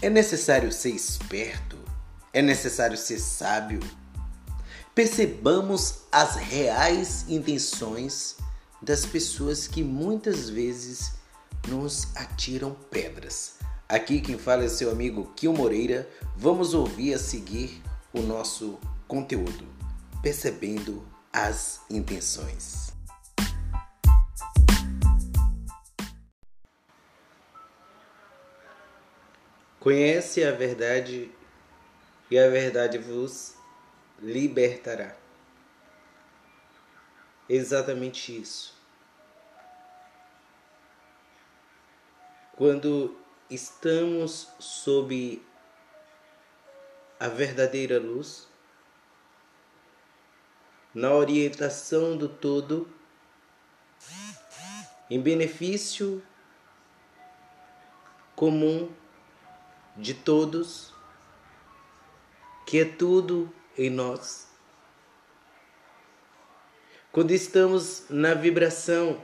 É necessário ser esperto, é necessário ser sábio. Percebamos as reais intenções das pessoas que muitas vezes nos atiram pedras. Aqui quem fala é seu amigo Kio Moreira. Vamos ouvir a seguir o nosso conteúdo, percebendo as intenções. Conhece a verdade e a verdade vos libertará. Exatamente isso. Quando estamos sob a verdadeira luz, na orientação do todo, em benefício comum de todos, que é tudo em nós. Quando estamos na vibração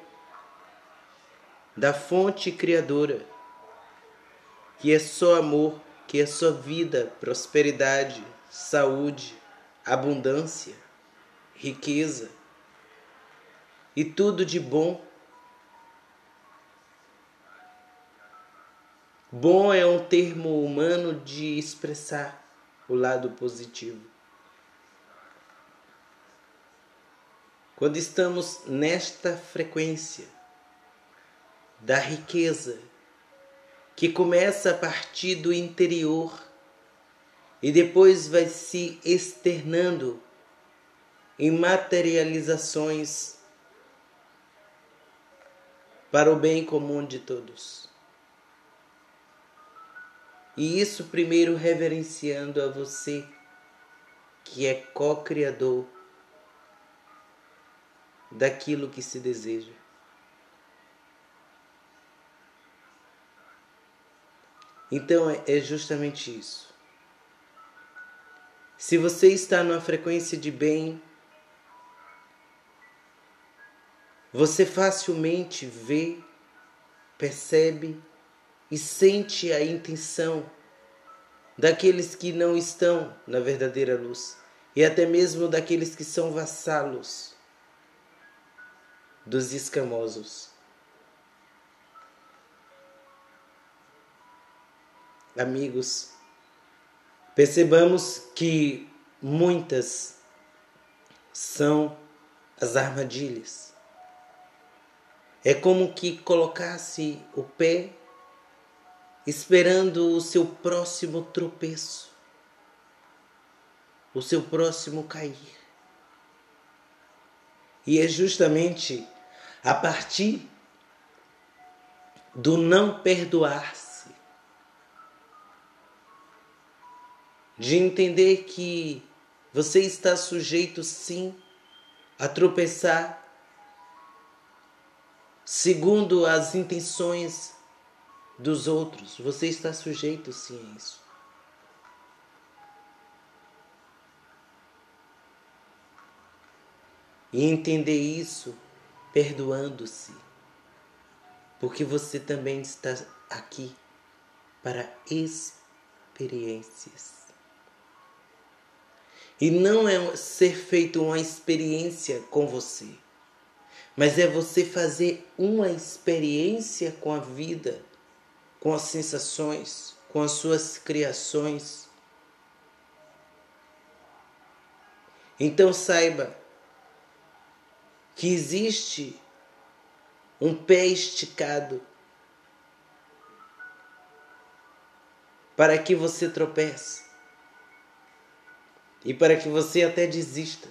da fonte criadora, que é só amor, que é só vida, prosperidade, saúde, abundância, riqueza e tudo de bom Bom é um termo humano de expressar o lado positivo. Quando estamos nesta frequência da riqueza, que começa a partir do interior e depois vai se externando em materializações para o bem comum de todos. E isso primeiro reverenciando a você, que é co-criador daquilo que se deseja. Então é justamente isso. Se você está numa frequência de bem, você facilmente vê, percebe e sente a intenção daqueles que não estão na verdadeira luz e até mesmo daqueles que são vassalos dos escamosos. Amigos, percebamos que muitas são as armadilhas. É como que colocasse o pé esperando o seu próximo tropeço, o seu próximo cair. E é justamente a partir do não perdoar-se, de entender que você está sujeito sim a tropeçar segundo as intenções dos outros. Você está sujeito sim a isso. E entender isso perdoando-se. Porque você também está aqui para experiências. E não é ser feito uma experiência com você, mas é você fazer uma experiência com a vida com as sensações, com as suas criações. Então saiba que existe um pé esticado para que você tropece e para que você até desista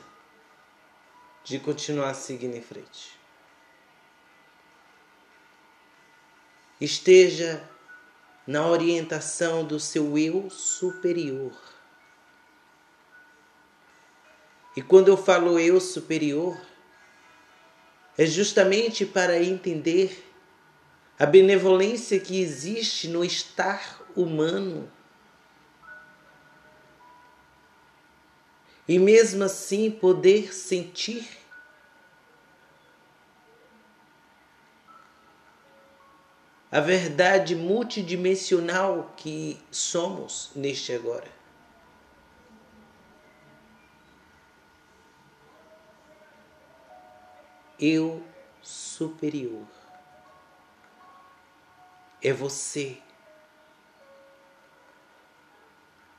de continuar seguindo em frente. Esteja na orientação do seu eu superior. E quando eu falo eu superior, é justamente para entender a benevolência que existe no estar humano. E mesmo assim poder sentir a verdade multidimensional que somos neste agora. Eu superior é você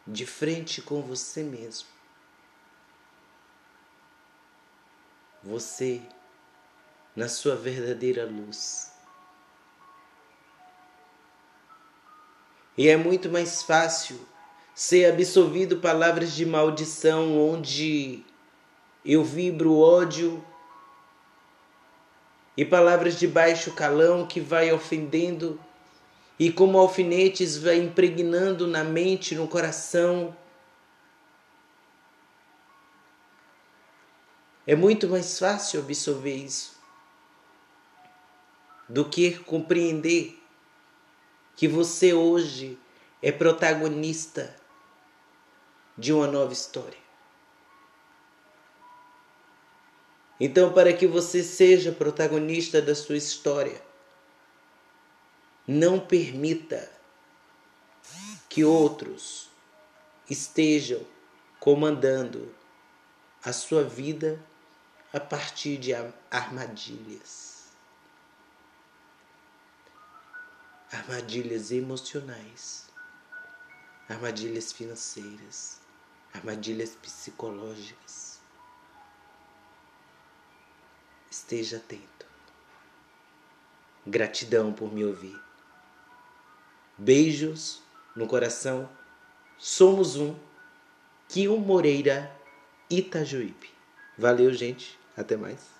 de frente com você mesmo. Você na sua verdadeira luz. E é muito mais fácil ser absolvido palavras de maldição onde eu vibro ódio e palavras de baixo calão que vai ofendendo e como alfinetes vai impregnando na mente, no coração. É muito mais fácil absorver isso do que compreender que você hoje é protagonista de uma nova história. Então, para que você seja protagonista da sua história, não permita que outros estejam comandando a sua vida a partir de armadilhas. Armadilhas emocionais, armadilhas financeiras, armadilhas psicológicas. Esteja atento. Gratidão por me ouvir. Beijos no coração. Somos um. Kio Moreira, Itajuípe. Valeu, gente. Até mais.